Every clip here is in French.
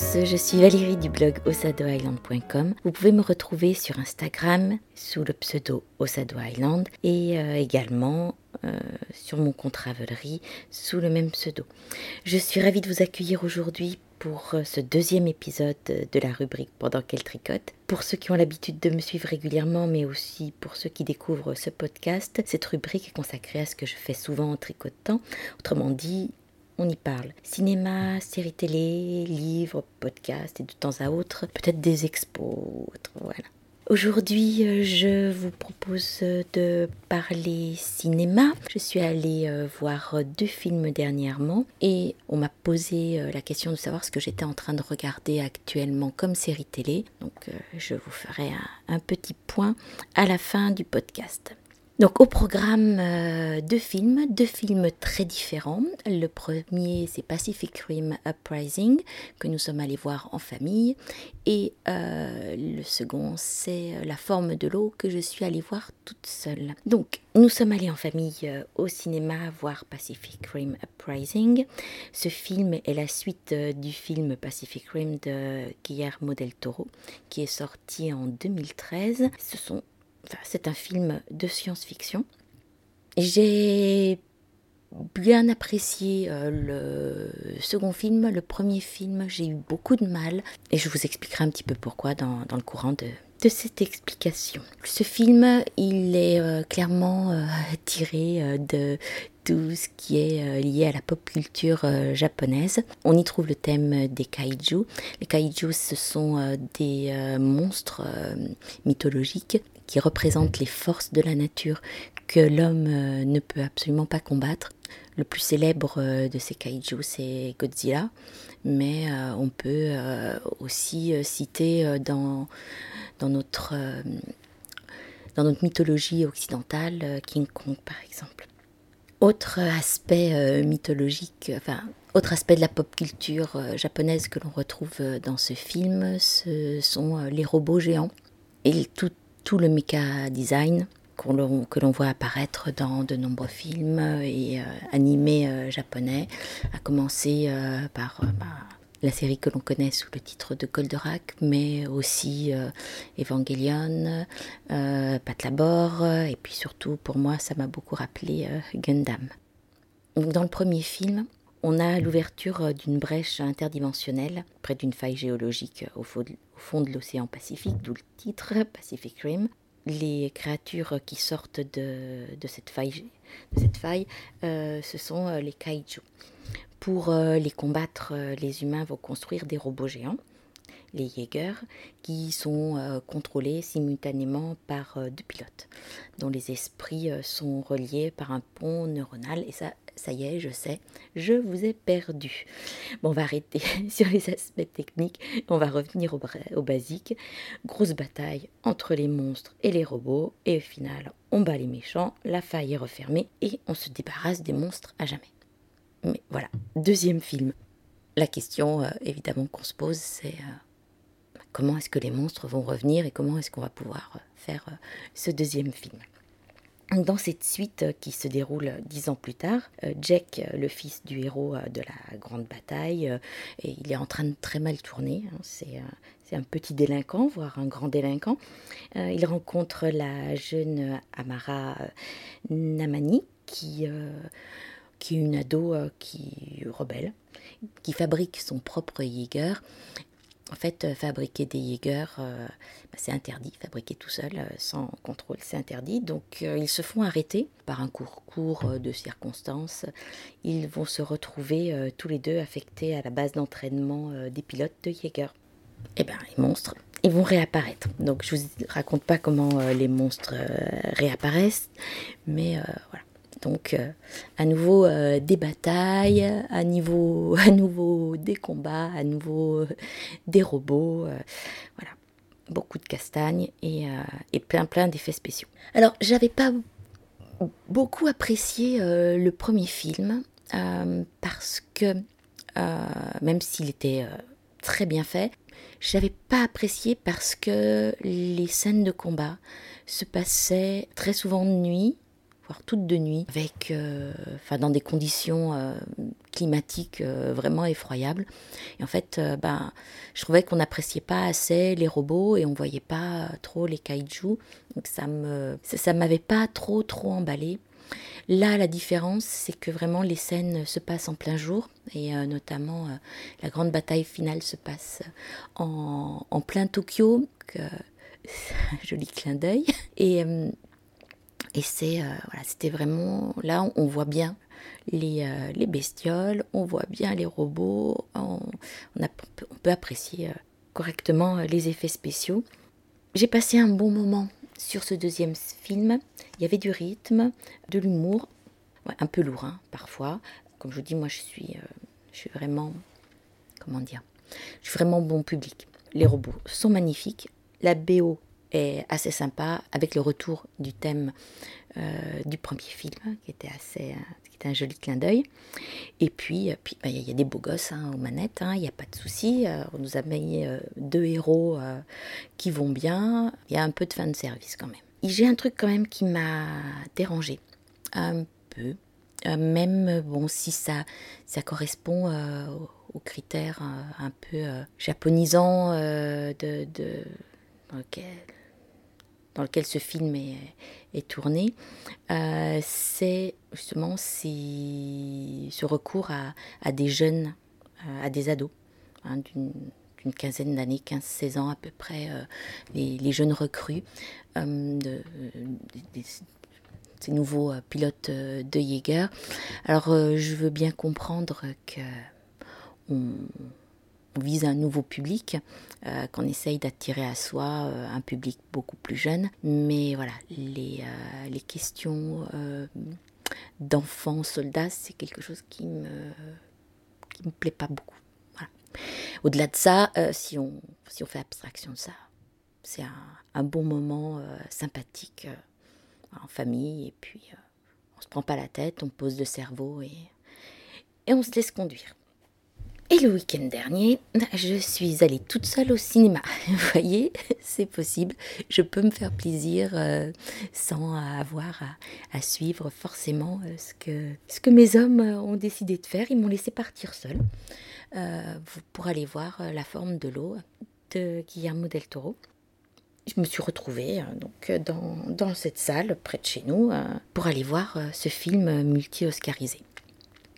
Je suis Valérie du blog osadoisland.com. Vous pouvez me retrouver sur Instagram sous le pseudo Osado Island et euh, également euh, sur mon compte Ravelry sous le même pseudo. Je suis ravie de vous accueillir aujourd'hui pour euh, ce deuxième épisode de la rubrique Pendant qu'elle tricote. Pour ceux qui ont l'habitude de me suivre régulièrement, mais aussi pour ceux qui découvrent ce podcast, cette rubrique est consacrée à ce que je fais souvent en tricotant. Autrement dit, on y parle. Cinéma, séries télé, livres, podcasts et de temps à autre, peut-être des expos, voilà. Aujourd'hui, euh, je vous propose de parler cinéma. Je suis allée euh, voir deux films dernièrement et on m'a posé euh, la question de savoir ce que j'étais en train de regarder actuellement comme série télé. Donc, je vous ferai un petit point à la fin du podcast. Donc au programme euh, deux films, deux films très différents. Le premier c'est Pacific Rim Uprising que nous sommes allés voir en famille et euh, le second c'est La forme de l'eau que je suis allée voir toute seule. Donc nous sommes allés en famille euh, au cinéma voir Pacific Rim Uprising. Ce film est la suite du film Pacific Rim de Guillermo del Toro qui est sorti en 2013. Ce sont c'est un film de science-fiction. J'ai bien apprécié euh, le second film. Le premier film, j'ai eu beaucoup de mal. Et je vous expliquerai un petit peu pourquoi dans, le courant de, cette explication. Ce film, il est euh, clairement euh, tiré de tout ce qui est lié à la pop culture japonaise. On y trouve le thème des kaiju. Les kaiju, ce sont des monstres mythologiques qui représente les forces de la nature que l'homme euh, ne peut absolument pas combattre. Le plus célèbre euh, de ces kaiju, c'est Godzilla, mais euh, on peut aussi citer dans, dans, notre, dans notre mythologie occidentale King Kong, par exemple. Autre aspect mythologique, enfin, autre aspect de la pop culture japonaise que l'on retrouve dans ce film, ce sont les robots géants et tout, tout le mecha design que l'on voit apparaître dans de nombreux films et euh, animés euh, japonais, à commencer euh, par bah, la série que l'on connaît sous le titre de Goldorak, mais aussi Evangelion, Patlabor, et puis surtout pour moi ça m'a beaucoup rappelé Gundam. Dans le premier film, on a l'ouverture d'une brèche interdimensionnelle près d'une faille géologique au fond de, l'océan Pacifique, d'où le titre Pacific Rim. Les créatures qui sortent de, cette faille, cette faille euh, ce sont euh, les kaiju. Pour euh, les combattre, les humains vont construire des robots géants les Jaegers, qui sont euh, contrôlés simultanément par euh, deux pilotes, dont les esprits euh, sont reliés par un pont neuronal. Et ça, ça y est, je sais, je vous ai perdu. Bon, on va arrêter sur les aspects techniques, on va revenir au, basique. Grosse bataille entre les monstres et les robots, et au final, on bat les méchants, la faille est refermée, et on se débarrasse des monstres à jamais. Mais voilà, deuxième film. La question, évidemment, qu'on se pose, c'est comment est-ce que les monstres vont revenir et comment est-ce qu'on va pouvoir euh, faire euh, ce deuxième film? Dans cette suite euh, qui se déroule dix ans plus tard, Jack, le fils du héros de la grande bataille, et il est en train de très mal tourner. Hein, c'est un petit délinquant, voire un grand délinquant. il rencontre la jeune Amara Namani, qui, est une ado qui rebelle, qui fabrique son propre Jaeger en fait, euh, fabriquer des Jaeger, euh, bah, c'est interdit. Fabriquer tout seul, euh, sans contrôle, c'est interdit. Donc, ils se font arrêter par un court cours de circonstances. Ils vont se retrouver tous les deux affectés à la base d'entraînement des pilotes de Jaeger. Eh bien, les monstres, ils vont réapparaître. Donc, je vous raconte pas comment les monstres réapparaissent, mais voilà. Donc, euh, à nouveau euh, des batailles, à nouveau, des combats, à nouveau euh, des robots. voilà, beaucoup de castagnes et, et plein plein d'effets spéciaux. Alors, j'avais pas beaucoup apprécié le premier film parce que, même s'il était très bien fait, j'avais pas apprécié parce que les scènes de combat se passaient très souvent de nuit voire toutes de nuit, avec, enfin, dans des conditions climatiques vraiment effroyables. Et en fait, ben, je trouvais qu'on n'appréciait pas assez les robots et on voyait pas trop les kaiju. Donc ça me, ça m'avait pas trop trop emballé. Là, la différence, c'est que vraiment les scènes se passent en plein jour, et euh, notamment euh, la grande bataille finale se passe en, plein Tokyo, que, un joli clin d'œil. Et, euh, et c'est voilà, c'était vraiment là, on, voit bien les, les, bestioles, on voit bien les robots, on, on, on peut apprécier correctement les effets spéciaux. J'ai passé un bon moment sur ce deuxième film, il y avait du rythme, de l'humour, un peu lourd hein, parfois. Comme je vous dis, moi je suis, euh, je suis vraiment, comment dire, je suis vraiment bon public. Les robots sont magnifiques, la BO est assez sympa avec le retour du thème euh, du premier film qui était assez euh, qui était un joli clin d'œil. Et puis puis bah, il y, a des beaux gosses hein, aux manettes hein, il n'y a pas de souci on nous a mis deux héros qui vont bien. Il y a un peu de fan de service quand même. J'ai un truc quand même qui m'a dérangé un peu. Même bon si ça ça correspond aux critères un peu japonisants de, de ce film est, tourné, euh, c'est justement ce recours à, des jeunes, euh, à des ados, hein, d'une quinzaine d'années, 15-16 ans à peu près, euh, les, jeunes recrues, de, ces nouveaux pilotes de Jaeger. Alors je veux bien comprendre que vise un nouveau public, euh, qu'on essaye d'attirer à soi euh, un public beaucoup plus jeune. Mais voilà, les, euh, les questions d'enfants soldats, c'est quelque chose qui me, qui me plaît pas beaucoup. Au-delà de ça, si, on, si on fait abstraction de ça, c'est un, un, bon moment sympathique en famille et puis on se prend pas la tête, on pose le cerveau et, et on se laisse conduire. Et le week-end dernier, je suis allée toute seule au cinéma. Vous voyez, c'est possible. Je peux me faire plaisir euh, sans avoir à, suivre forcément euh, ce, que, ce que mes hommes ont décidé de faire. Ils m'ont laissé partir seule euh, pour aller voir La forme de l'eau de Guillermo del Toro. Je me suis retrouvée donc dans, dans, cette salle près de chez nous pour aller voir ce film multi-oscarisé.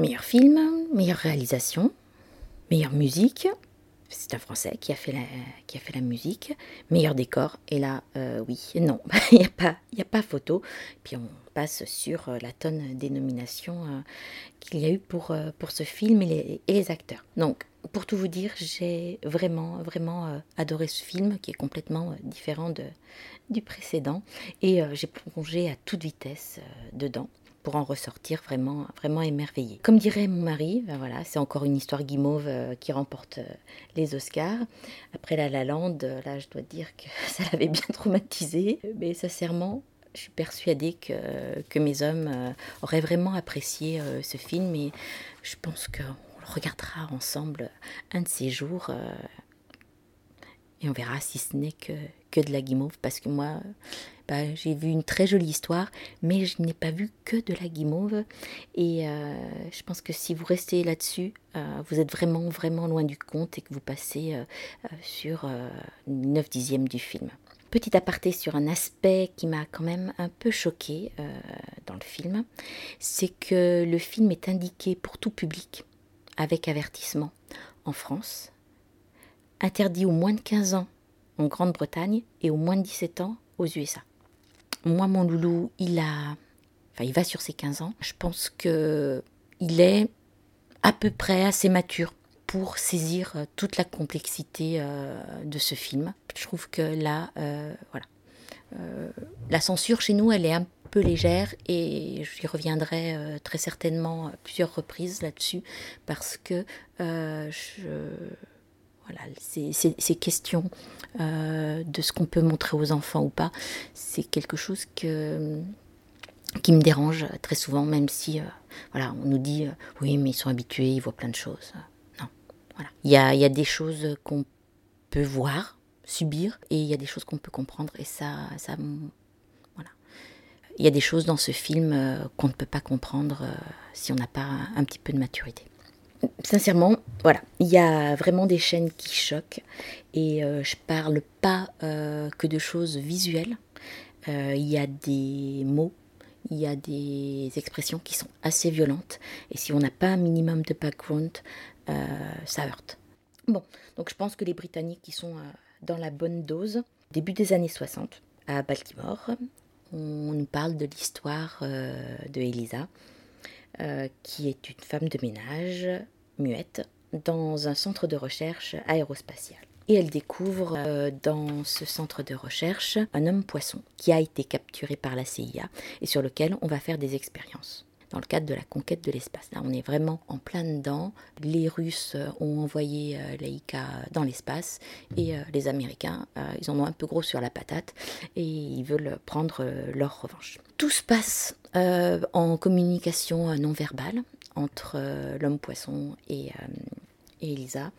Meilleur film, meilleure réalisation, Meilleure musique, c'est un Français qui a fait la, qui a fait la musique. Meilleur décor, et là, euh, oui, non, il n'y a, pas, a pas photo. Puis on passe sur euh, la tonne des nominations euh, qu'il y a eu pour, pour ce film et les, et les, acteurs. Donc, pour tout vous dire, j'ai vraiment, vraiment adoré ce film qui est complètement différent de, du précédent. Et j'ai plongé à toute vitesse dedans pour en ressortir vraiment, vraiment émerveillé. Comme dirait mon mari, ben voilà, c'est encore une histoire guimauve euh, qui remporte euh, les Oscars. Après La La Land, euh, là, je dois dire que ça l'avait bien traumatisé. Mais sincèrement, je suis persuadée que, que mes hommes auraient vraiment apprécié ce film et je pense qu'on le regardera ensemble un de ces jours et on verra si ce n'est que, de la guimauve parce que moi bah, j'ai vu une très jolie histoire, mais je n'ai pas vu que de la guimauve. Et euh, je pense que si vous restez là-dessus, euh, vous êtes vraiment, vraiment loin du compte et que vous passez euh, sur 9 dixièmes du film. Petit aparté sur un aspect qui m'a quand même un peu choqué dans le film, c'est que le film est indiqué pour tout public, avec avertissement, en France, interdit aux moins de 15 ans en Grande-Bretagne et aux moins de 17 ans aux USA. Moi, mon loulou, il a. Enfin, il va sur ses 15 ans. Je pense que il est à peu près assez mature pour saisir euh, toute la complexité euh, de ce film. Je trouve que là, euh, la censure chez nous, elle est un peu légère et j'y reviendrai très certainement plusieurs reprises là-dessus parce que je voilà, ces, questions euh, de ce qu'on peut montrer aux enfants ou pas, c'est quelque chose qui me dérange très souvent, même si euh, voilà, on nous dit euh, oui, mais ils sont habitués, ils voient plein de choses. Non, voilà. Il y a, des choses qu'on peut voir, subir, et il y a des choses qu'on peut comprendre, et ça, il y a des choses dans ce film qu'on ne peut pas comprendre si on n'a pas un petit peu de maturité sincèrement, voilà, il y a vraiment des chaînes qui choquent et euh, je parle pas euh, que de choses visuelles. Euh, il y a des mots, il y a des expressions qui sont assez violentes et si on n'a pas un minimum de background, ça heurte. Bon, donc je pense que les Britanniques qui sont dans la bonne dose. Début des années 60, à Baltimore, on nous parle de l'histoire de Elisa. qui est une femme de ménage muette dans un centre de recherche aérospatial. Et elle découvre euh, dans ce centre de recherche un homme poisson qui a été capturé par la CIA et sur lequel on va faire des expériences dans le cadre de la conquête de l'espace. Là, on est vraiment en plein dedans. Les Russes ont envoyé euh, Laika dans l'espace et euh, les Américains, ils en ont un peu gros sur la patate et ils veulent prendre leur revanche. Tout se passe en communication non verbale entre euh, l'homme poisson et, euh, et Elisa.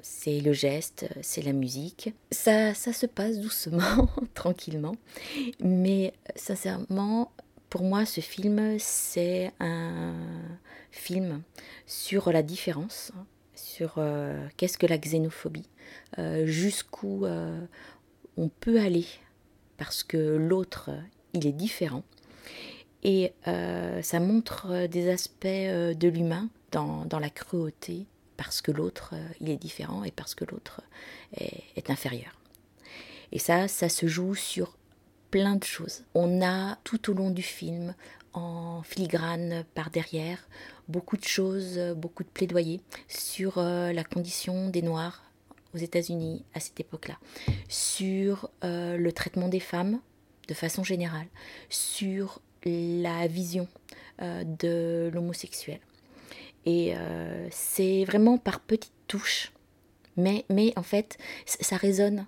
C'est le geste, c'est la musique. Ça, ça se passe doucement, tranquillement. Mais sincèrement, pour moi, ce film, c'est un film sur la différence, sur euh, qu'est-ce que la xénophobie, jusqu'où on peut aller, parce que l'autre, il est différent. Et euh, ça montre euh, des aspects euh, de l'humain dans, la cruauté, parce que l'autre, il est différent et parce que l'autre est, inférieur. Et ça, ça se joue sur plein de choses. On a tout au long du film, en filigrane par derrière, beaucoup de choses, beaucoup de plaidoyer sur la condition des Noirs aux États-Unis à cette époque-là, sur le traitement des femmes de façon générale, sur la vision euh, de l'homosexuel. Et euh, c'est vraiment par petites touches, mais, mais en fait, ça résonne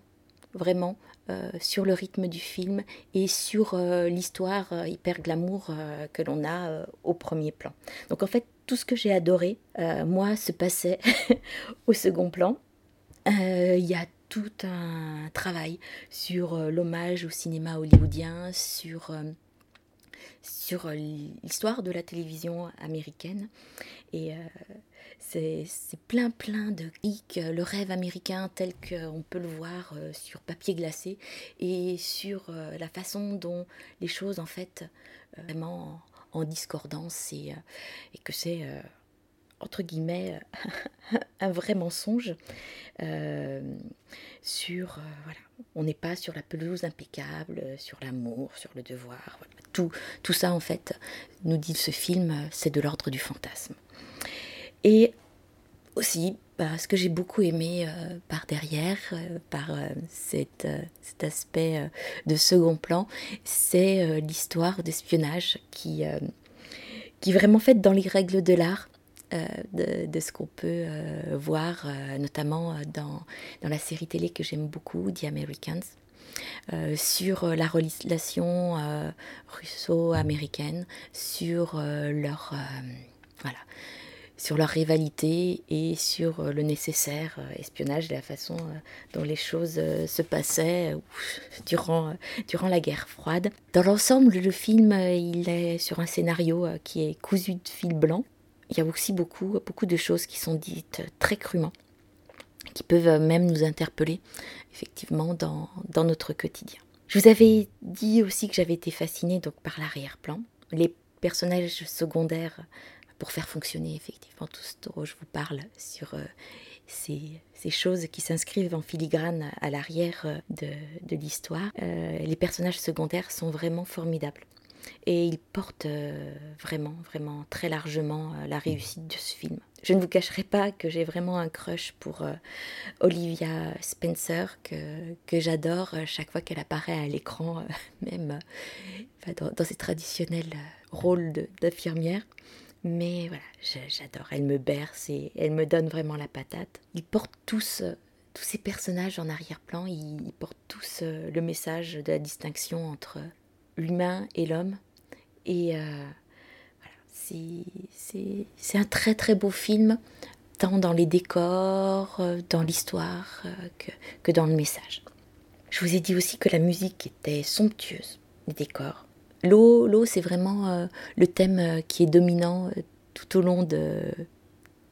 vraiment euh, sur le rythme du film et sur l'histoire hyper glamour que l'on a au premier plan. Donc en fait, tout ce que j'ai adoré, moi, se passait au second plan. Il y a tout un travail sur l'hommage au cinéma hollywoodien, sur sur euh, l'histoire de la télévision américaine. Et euh, c'est plein plein de hic, le rêve américain tel qu'on peut le voir euh, sur papier glacé et sur la façon dont les choses en fait vraiment en, discordance et, et que c'est entre guillemets un vrai mensonge sur voilà on n'est pas sur la pelouse impeccable sur l'amour sur le devoir tout, tout ça, en fait, nous dit ce film, c'est de l'ordre du fantasme. Et aussi, bah, ce que j'ai beaucoup aimé euh, par derrière, euh, par euh, cet aspect de second plan, c'est l'histoire d'espionnage qui, qui vraiment faite dans les règles de l'art. De, de, ce qu'on peut voir, notamment dans, dans la série télé que j'aime beaucoup, The Americans. Euh, sur euh, la relation euh, russo-américaine, sur leur voilà, sur leur rivalité et sur le nécessaire espionnage et la façon dont les choses se passaient durant, durant la guerre froide. Dans l'ensemble, le film, il est sur un scénario qui est cousu de fil blanc. Il y a aussi beaucoup, beaucoup de choses qui sont dites très crûment qui peuvent même nous interpeller effectivement dans, dans notre quotidien. Je vous avais dit aussi que j'avais été fascinée donc par l'arrière-plan, les personnages secondaires pour faire fonctionner effectivement tout ce dont je vous parle sur euh, ces, ces, choses qui s'inscrivent en filigrane à l'arrière euh, de, de l'histoire. Euh, les personnages secondaires sont vraiment formidables et ils portent vraiment, vraiment très largement la réussite de ce film. Je ne vous cacherai pas que j'ai vraiment un crush pour euh, Olivia Spencer, que, que j'adore euh, chaque fois qu'elle apparaît à l'écran, euh, même dans, ses traditionnels rôles d'infirmière. Mais voilà, j'adore. Elle me berce et elle me donne vraiment la patate. Ils portent tous, tous ces personnages en arrière-plan, ils, portent tous le message de la distinction entre l'humain et l'homme. Et c'est un très très beau film, tant dans les décors, euh, dans l'histoire euh, que, que dans le message. Je vous ai dit aussi que la musique était somptueuse, les décors, L'eau, l'eau c'est vraiment le thème qui est dominant tout au long de,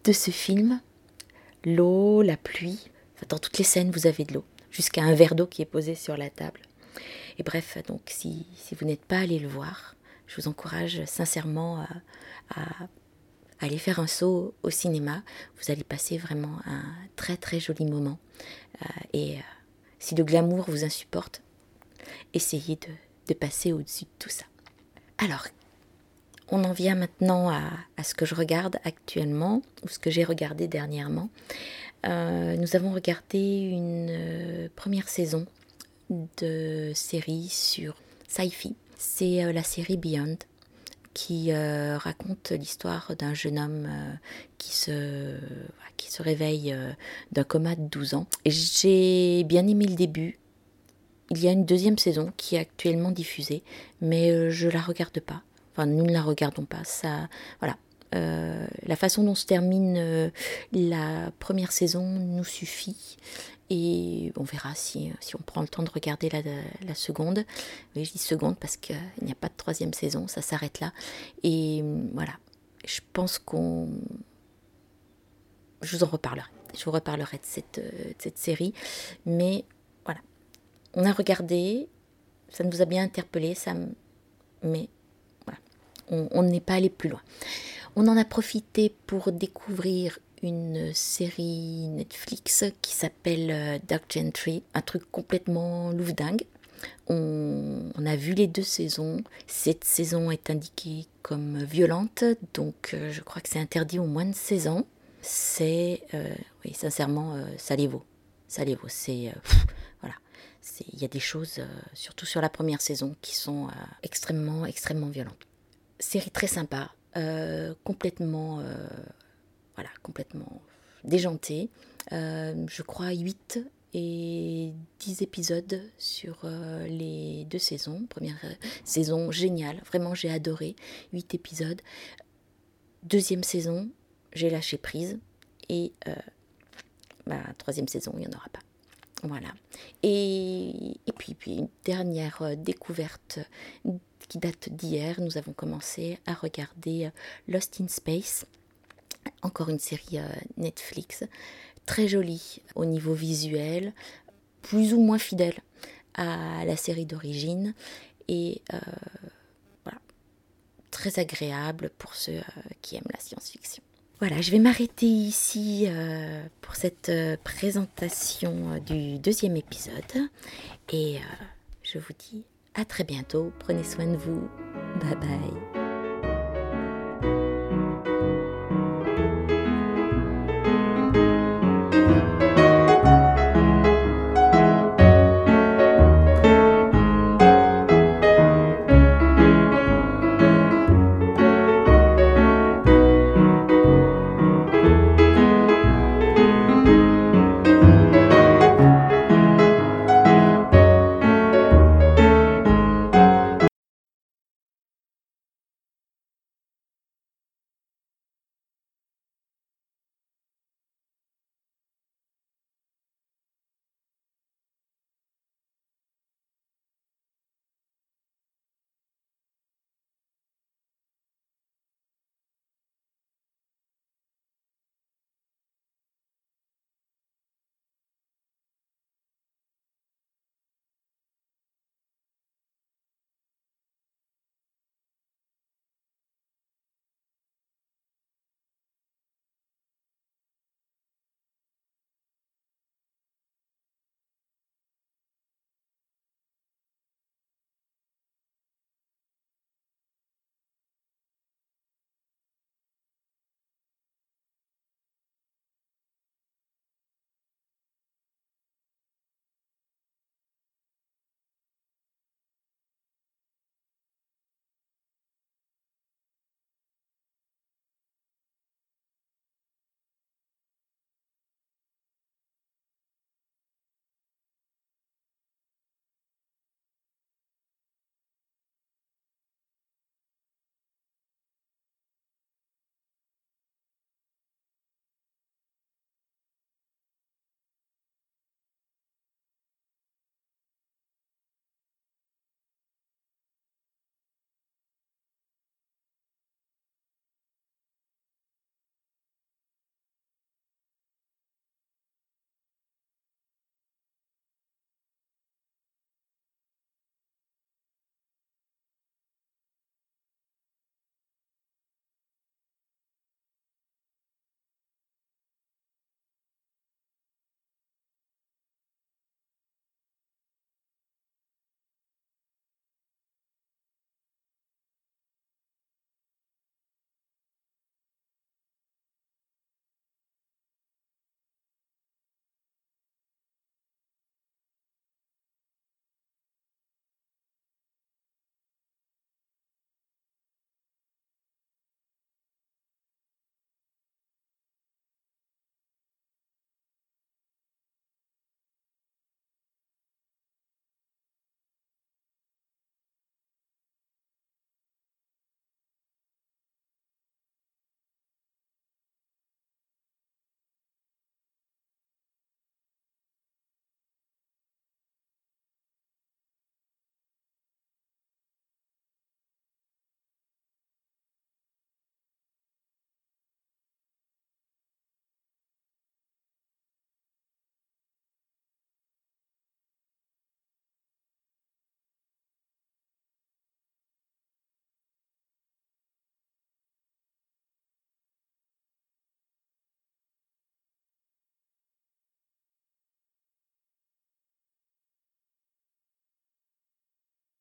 de ce film. L'eau, la pluie, dans toutes les scènes vous avez de l'eau, jusqu'à un verre d'eau qui est posé sur la table. Et bref, donc si, vous n'êtes pas allé le voir, je vous encourage sincèrement à, aller faire un saut au cinéma. Vous allez passer vraiment un très très joli moment. Euh, et euh, si le glamour vous insupporte, essayez de, passer au-dessus de tout ça. Alors, on en vient maintenant à, à, ce que je regarde actuellement, ou ce que j'ai regardé dernièrement. Euh, nous avons regardé une première saison de série sur sci-fi. C'est la série Beyond qui euh, raconte l'histoire d'un jeune homme euh, qui, se, qui se réveille euh, d'un coma de 12 ans. J'ai bien aimé le début. Il y a une deuxième saison qui est actuellement diffusée, mais je la regarde pas. Enfin, nous ne la regardons pas. Ça, voilà. la façon dont se termine la première saison nous suffit. Et on verra si, si, on prend le temps de regarder la, la seconde. Mais je dis seconde parce qu'il n'y a pas de troisième saison, ça s'arrête là. Et voilà, je pense qu'on... Je vous en reparlerai. Je vous reparlerai de cette, de cette série. Mais voilà, on a regardé, ça nous a bien interpellé, ça, mais voilà, on n'est pas allé plus loin. On en a profité pour découvrir une série Netflix qui s'appelle euh, Dark Gentry, un truc complètement louvdingue. On, on, a vu les deux saisons. Cette saison est indiquée comme violente, donc euh, je crois que c'est interdit au moins de 16 ans. C'est, euh, oui, sincèrement, ça les vaut. Ça les vaut. C'est, voilà. Il y a des choses, surtout sur la première saison, qui sont extrêmement, extrêmement violentes. Série très sympa, complètement voilà, complètement déjanté. Euh, je crois 8 et 10 épisodes sur euh, les deux saisons. Première euh, saison géniale, vraiment j'ai adoré. 8 épisodes. Deuxième saison, j'ai lâché prise. Et bah, troisième saison, il n'y en aura pas. Voilà. Et, et puis, puis, une dernière découverte qui date d'hier, nous avons commencé à regarder Lost in Space encore une série euh, Netflix, très jolie au niveau visuel, plus ou moins fidèle à la série d'origine et euh, voilà, très agréable pour ceux euh, qui aiment la science-fiction. Voilà, je vais m'arrêter ici pour cette présentation du deuxième épisode et je vous dis à très bientôt. Prenez soin de vous. Bye bye.